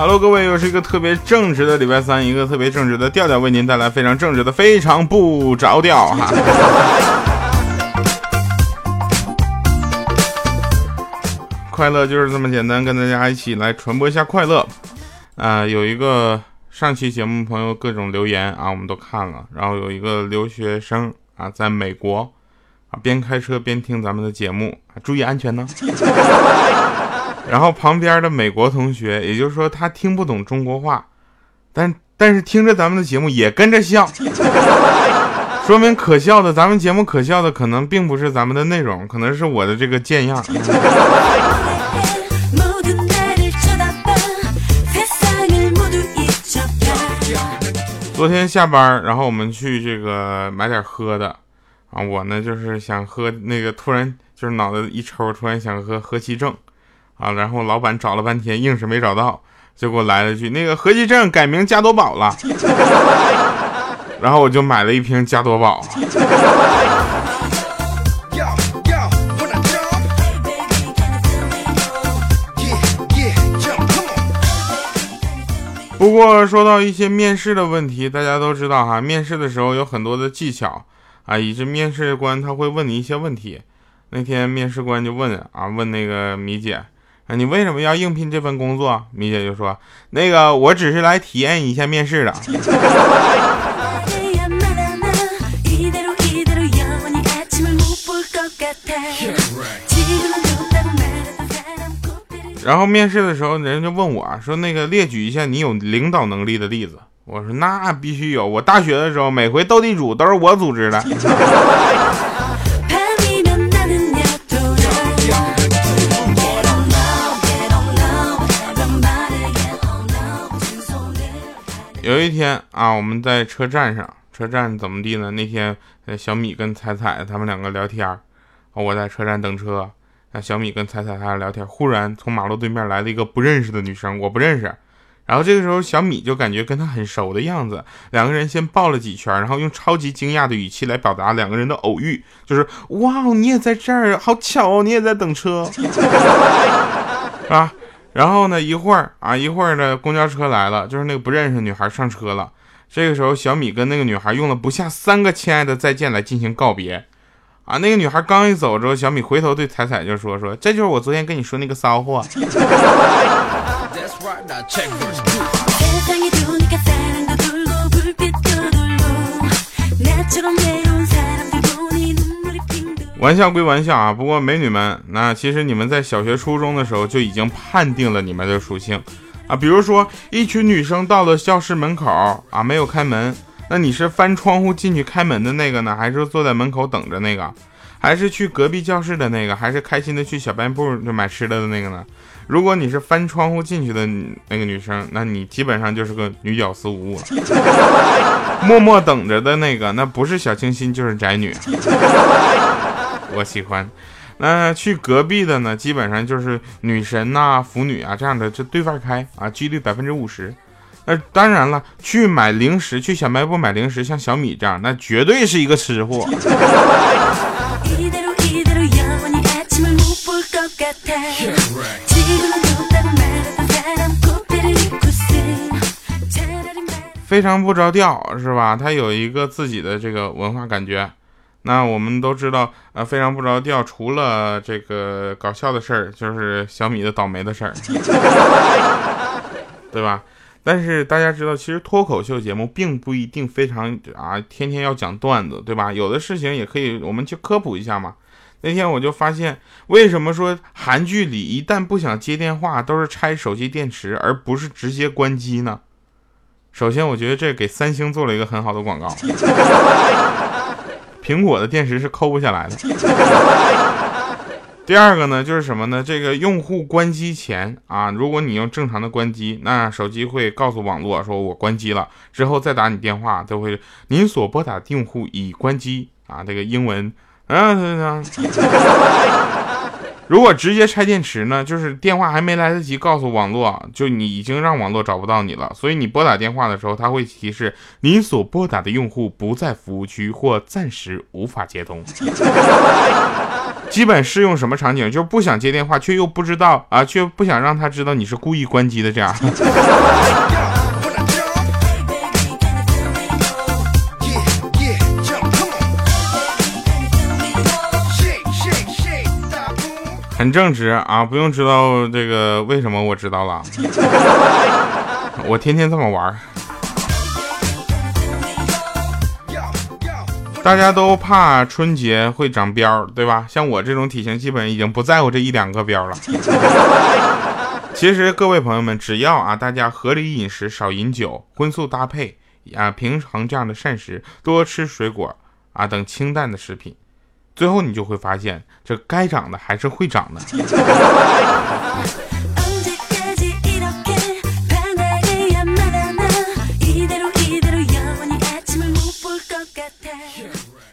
Hello，各位，又是一个特别正直的礼拜三，一个特别正直的调调，为您带来非常正直的非常不着调哈。快乐就是这么简单，跟大家一起来传播一下快乐。啊，有一个上期节目朋友各种留言啊，我们都看了。然后有一个留学生啊，在美国啊，边开车边听咱们的节目，注意安全呢。然后旁边的美国同学，也就是说他听不懂中国话，但但是听着咱们的节目也跟着笑，说明可笑的，咱们节目可笑的可能并不是咱们的内容，可能是我的这个贱样。昨天下班，然后我们去这个买点喝的啊，我呢就是想喝那个，突然就是脑袋一抽，突然想喝和其正。啊，然后老板找了半天，硬是没找到，就给我来了句：“那个和其正改名加多宝了。”然后我就买了一瓶加多宝。不过说到一些面试的问题，大家都知道哈，面试的时候有很多的技巧啊，以致面试官他会问你一些问题。那天面试官就问啊，问那个米姐。你为什么要应聘这份工作？米姐就说：“那个，我只是来体验一下面试的。”然后面试的时候，人家就问我说：“那个，列举一下你有领导能力的例子。”我说：“那必须有，我大学的时候，每回斗地主都是我组织的。”有一天啊，我们在车站上，车站怎么地呢？那天小米跟彩彩他们两个聊天我在车站等车，那小米跟彩彩他俩聊天，忽然从马路对面来了一个不认识的女生，我不认识。然后这个时候小米就感觉跟他很熟的样子，两个人先抱了几圈，然后用超级惊讶的语气来表达两个人的偶遇，就是哇，你也在这儿，好巧哦，你也在等车，啊？然后呢？一会儿啊，一会儿呢，公交车来了，就是那个不认识的女孩上车了。这个时候，小米跟那个女孩用了不下三个“亲爱的再见”来进行告别。啊，那个女孩刚一走之后，小米回头对彩彩就说：“说这就是我昨天跟你说那个骚货。”玩笑归玩笑啊，不过美女们，那其实你们在小学、初中的时候就已经判定了你们的属性啊。比如说，一群女生到了教室门口啊，没有开门，那你是翻窗户进去开门的那个呢，还是坐在门口等着那个，还是去隔壁教室的那个，还是开心的去小卖部就买吃的的那个呢？如果你是翻窗户进去的那个女生，那你基本上就是个女屌丝无误了。默默等着的那个，那不是小清新就是宅女。我喜欢，那去隔壁的呢，基本上就是女神呐、腐女啊这样的，这对半开啊，几率百分之五十。那当然了，去买零食，去小卖部买零食，像小米这样，那绝对是一个吃货。非常不着调，是吧？他有一个自己的这个文化感觉。那我们都知道，呃，非常不着调。除了这个搞笑的事儿，就是小米的倒霉的事儿，对吧？但是大家知道，其实脱口秀节目并不一定非常啊，天天要讲段子，对吧？有的事情也可以，我们去科普一下嘛。那天我就发现，为什么说韩剧里一旦不想接电话，都是拆手机电池，而不是直接关机呢？首先，我觉得这给三星做了一个很好的广告。苹果的电池是抠不下来的。第二个呢，就是什么呢？这个用户关机前啊，如果你用正常的关机，那手机会告诉网络说我关机了，之后再打你电话都会您所拨打的用户已关机啊。这个英文啊，如果直接拆电池呢，就是电话还没来得及告诉网络，就你已经让网络找不到你了。所以你拨打电话的时候，它会提示您所拨打的用户不在服务区或暂时无法接通。基本适用什么场景？就是不想接电话，却又不知道啊，却不想让他知道你是故意关机的这样。很正直啊，不用知道这个为什么，我知道了。我天天这么玩。大家都怕春节会长膘，对吧？像我这种体型，基本已经不在乎这一两个膘了。其实各位朋友们，只要啊，大家合理饮食，少饮酒，荤素搭配啊，平衡这样的膳食，多吃水果啊等清淡的食品。最后你就会发现，这该长的还是会长的。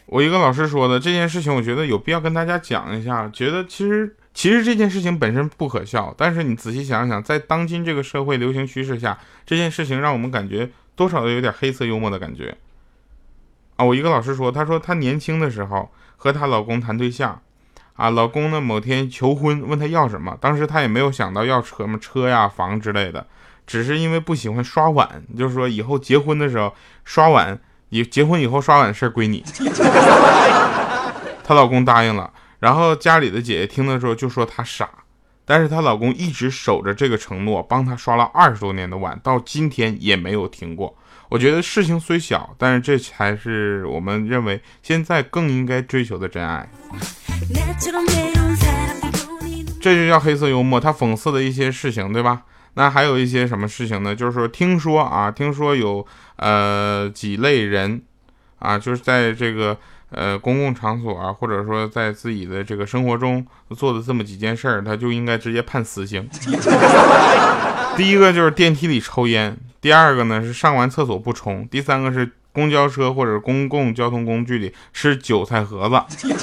我一个老师说的这件事情，我觉得有必要跟大家讲一下。觉得其实其实这件事情本身不可笑，但是你仔细想想，在当今这个社会流行趋势下，这件事情让我们感觉多少都有点黑色幽默的感觉。啊，我一个老师说，她说她年轻的时候。和她老公谈对象，啊，老公呢某天求婚，问她要什么，当时她也没有想到要什么车呀、房之类的，只是因为不喜欢刷碗，就是说以后结婚的时候刷碗，以结婚以后刷碗的事归你。她老公答应了，然后家里的姐姐听的时候就说她傻，但是她老公一直守着这个承诺，帮她刷了二十多年的碗，到今天也没有停过。我觉得事情虽小，但是这才是我们认为现在更应该追求的真爱。这就叫黑色幽默，他讽刺的一些事情，对吧？那还有一些什么事情呢？就是说，听说啊，听说有呃几类人啊，就是在这个呃公共场所啊，或者说在自己的这个生活中做的这么几件事儿，他就应该直接判死刑。第一个就是电梯里抽烟。第二个呢是上完厕所不冲，第三个是公交车或者公共交通工具里吃韭菜盒子，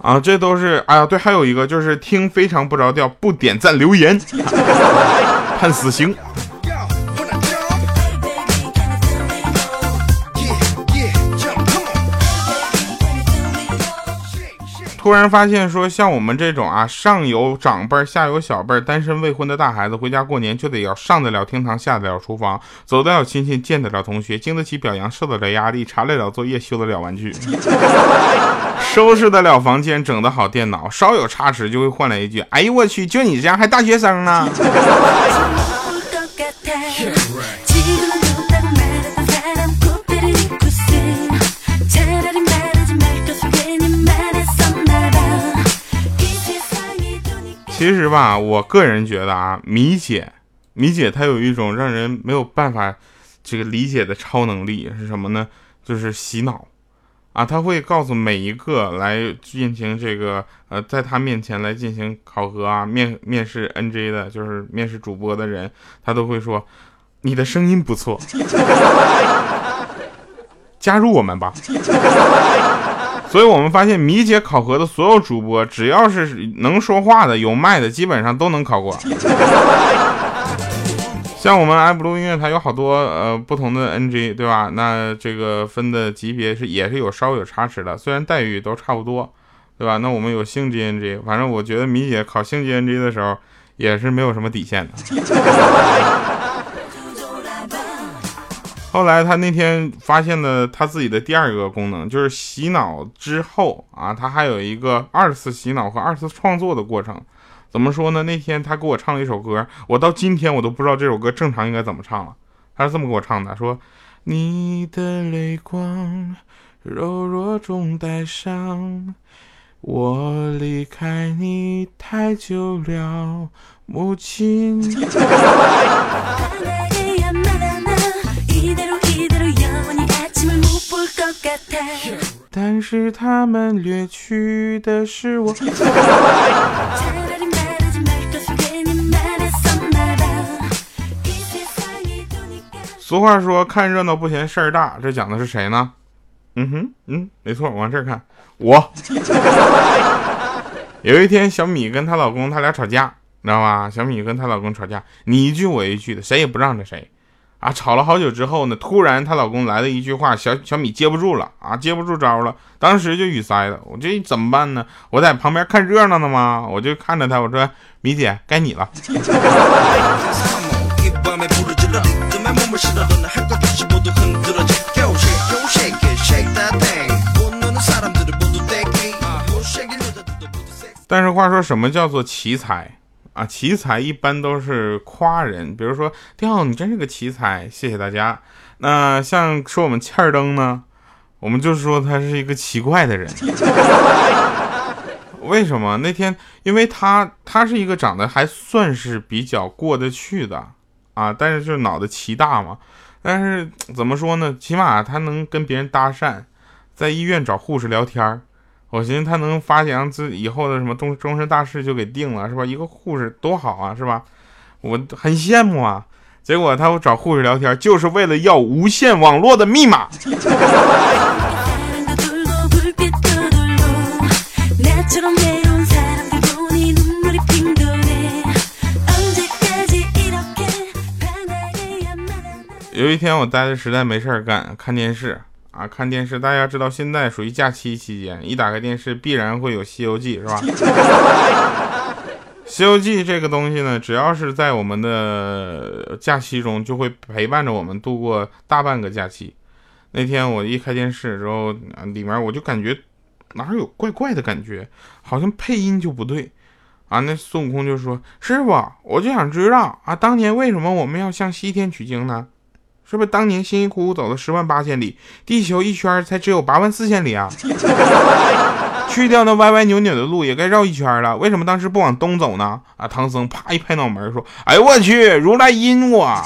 啊，这都是哎呀，对，还有一个就是听非常不着调，不点赞留言，判死刑。突然发现说，像我们这种啊，上有长辈下有小辈单身未婚的大孩子，回家过年就得要上得了厅堂，下得了厨房，走得了亲戚，见得了同学，经得起表扬，受得了压力，查得了作业，修得了玩具，收拾得了房间，整得好电脑，稍有差池就会换来一句：“哎呦我去，就你这样还大学生呢？”其实吧，我个人觉得啊，米姐，米姐她有一种让人没有办法这个理解的超能力是什么呢？就是洗脑啊，她会告诉每一个来进行这个呃，在她面前来进行考核啊，面面试 NJ 的，就是面试主播的人，她都会说你的声音不错，加入我们吧。所以我们发现，米姐考核的所有主播，只要是能说话的、有麦的，基本上都能考过。像我们爱布鲁音乐台有好多呃不同的 NG，对吧？那这个分的级别是也是有稍微有差池的，虽然待遇都差不多，对吧？那我们有星级 NG，反正我觉得米姐考星级 NG 的时候也是没有什么底线的。后来他那天发现了他自己的第二个功能，就是洗脑之后啊，他还有一个二次洗脑和二次创作的过程。怎么说呢？那天他给我唱了一首歌，我到今天我都不知道这首歌正常应该怎么唱了。他是这么给我唱的：说你的泪光柔弱中带伤，我离开你太久了，母亲。但是他们掠去的是我。俗话说，看热闹不嫌事儿大，这讲的是谁呢？嗯哼，嗯，没错，往这看，我。有一天，小米跟她老公他俩吵架，你知道吧？小米跟她老公吵架，你一句我一句的，谁也不让着谁。啊，吵了好久之后呢，突然她老公来了一句话，小小米接不住了啊，接不住招了，当时就语塞了。我这怎么办呢？我在旁边看热闹呢吗？我就看着她，我说米姐，该你了。但是话说，什么叫做奇才？啊，奇才一般都是夸人，比如说调你真是个奇才，谢谢大家。那像说我们欠儿灯呢，我们就说他是一个奇怪的人。为什么？那天因为他他是一个长得还算是比较过得去的啊，但是就是脑袋奇大嘛。但是怎么说呢？起码他能跟别人搭讪，在医院找护士聊天儿。我寻思他能发扬自以后的什么终终身大事就给定了，是吧？一个护士多好啊，是吧？我很羡慕啊。结果他找护士聊天，就是为了要无线网络的密码。有一天我待着实在没事儿干，看电视。啊，看电视，大家知道现在属于假期期间，一打开电视必然会有《西游记》，是吧？《西游记》这个东西呢，只要是在我们的假期中，就会陪伴着我们度过大半个假期。那天我一开电视之后，里面我就感觉哪有怪怪的感觉，好像配音就不对啊。那孙悟空就说：“师傅，我就想知道啊，当年为什么我们要向西天取经呢？”是不是当年辛辛苦苦走了十万八千里，地球一圈才只有八万四千里啊？去掉那歪歪扭扭的路，也该绕一圈了。为什么当时不往东走呢？啊！唐僧啪一拍脑门说：“哎呦我去，如来阴我！”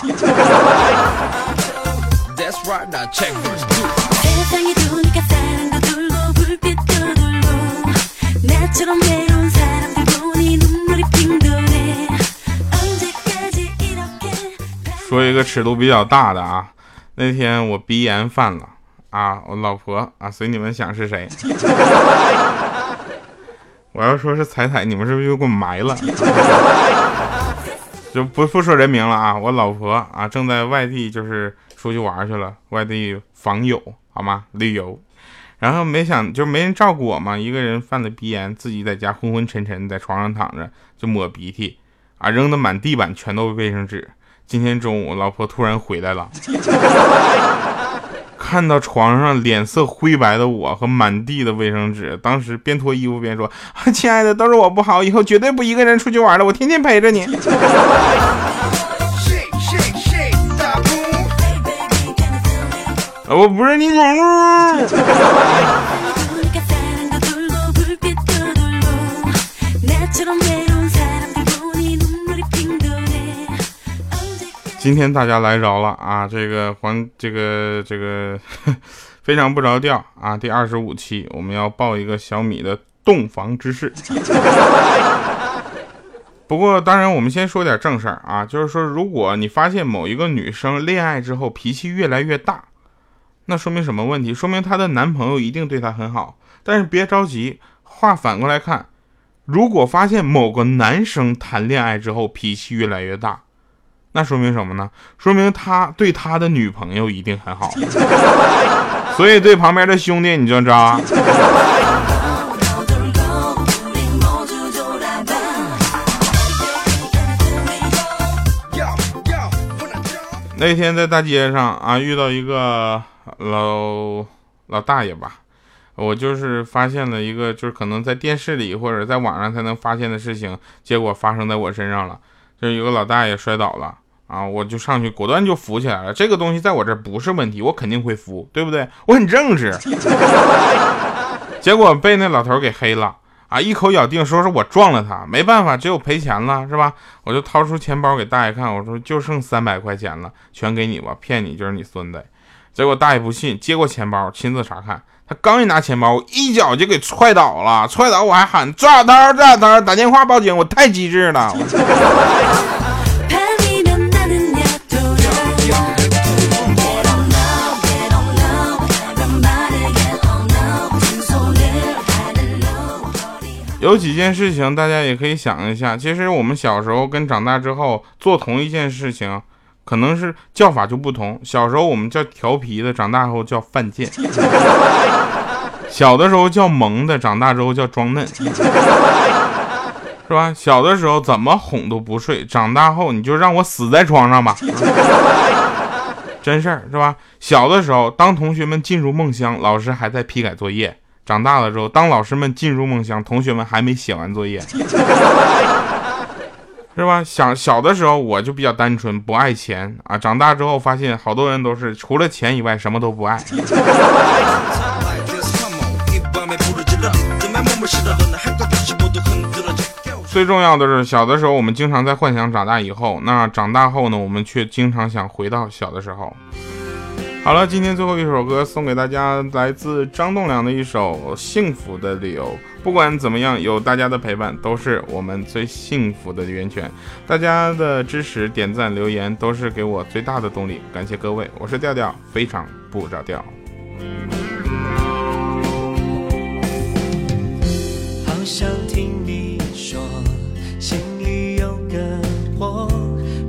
说一个尺度比较大的啊，那天我鼻炎犯了啊，我老婆啊，随你们想是谁？我要说是彩彩，你们是不是又给我埋了？就不不说人名了啊，我老婆啊正在外地，就是出去玩去了，外地访友好吗？旅游，然后没想就没人照顾我嘛，一个人犯了鼻炎，自己在家昏昏沉沉在床上躺着，就抹鼻涕啊，扔的满地板全都是卫生纸。今天中午，老婆突然回来了，看到床上脸色灰白的我和满地的卫生纸，当时边脱衣服边说：“亲爱的，都是我不好，以后绝对不一个人出去玩了，我天天陪着你。”我不是你宠物。今天大家来着了啊！这个黄这个这个非常不着调啊！第二十五期我们要报一个小米的洞房之事。不过当然，我们先说点正事儿啊，就是说，如果你发现某一个女生恋爱之后脾气越来越大，那说明什么问题？说明她的男朋友一定对她很好。但是别着急，话反过来看，如果发现某个男生谈恋爱之后脾气越来越大。那说明什么呢？说明他对他的女朋友一定很好，所以对旁边的兄弟你就渣。那天在大街上啊，遇到一个老老大爷吧，我就是发现了一个，就是可能在电视里或者在网上才能发现的事情，结果发生在我身上了，就是有个老大爷摔倒了。啊！我就上去，果断就扶起来了。这个东西在我这儿不是问题，我肯定会扶，对不对？我很正直。结果被那老头给黑了啊！一口咬定说是我撞了他，没办法，只有赔钱了，是吧？我就掏出钱包给大爷看，我说就剩三百块钱了，全给你吧，骗你就是你孙子。结果大爷不信，接过钱包亲自查看，他刚一拿钱包，我一脚就给踹倒了，踹倒我还喊抓刀抓刀，打电话报警，我太机智了。有几件事情大家也可以想一下，其实我们小时候跟长大之后做同一件事情，可能是叫法就不同。小时候我们叫调皮的，长大后叫犯贱；小的时候叫萌的，长大之后叫装嫩。是吧？小的时候怎么哄都不睡，长大后你就让我死在床上吧，真事儿是吧？小的时候，当同学们进入梦乡，老师还在批改作业；长大了之后，当老师们进入梦乡，同学们还没写完作业，是吧？想小的时候我就比较单纯，不爱钱啊。长大之后发现，好多人都是除了钱以外什么都不爱。最重要的是，小的时候我们经常在幻想长大以后，那长大后呢，我们却经常想回到小的时候。好了，今天最后一首歌送给大家，来自张栋梁的一首《幸福的理由》。不管怎么样，有大家的陪伴都是我们最幸福的源泉。大家的支持、点赞、留言都是给我最大的动力，感谢各位，我是调调，非常不着调。好想听你说。心里有个我，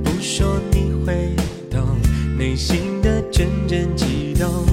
不说你会懂，内心阵阵悸动，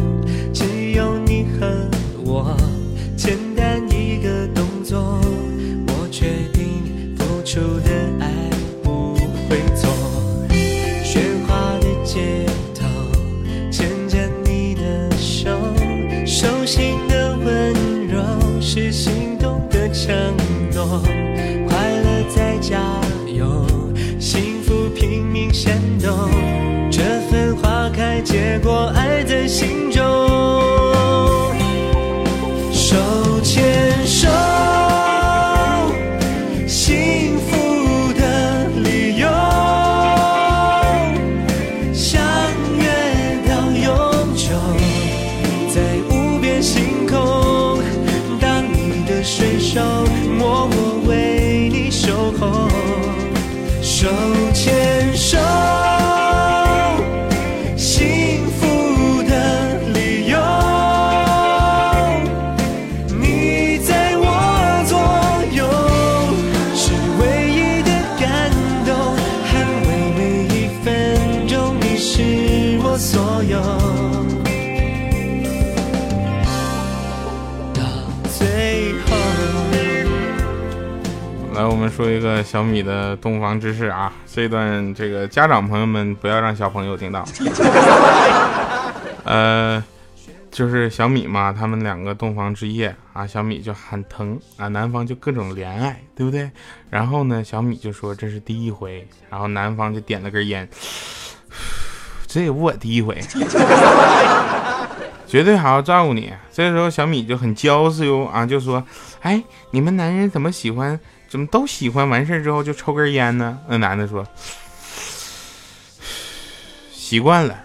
说一个小米的洞房之事啊，这段这个家长朋友们不要让小朋友听到。呃，就是小米嘛，他们两个洞房之夜啊，小米就很疼啊，男方就各种怜爱，对不对？然后呢，小米就说这是第一回，然后男方就点了根烟，这也我第一回，绝对好好照顾你。这时候小米就很娇羞哟啊，就说，哎，你们男人怎么喜欢？怎么都喜欢完事之后就抽根烟呢？那男的说：“ 习惯了。”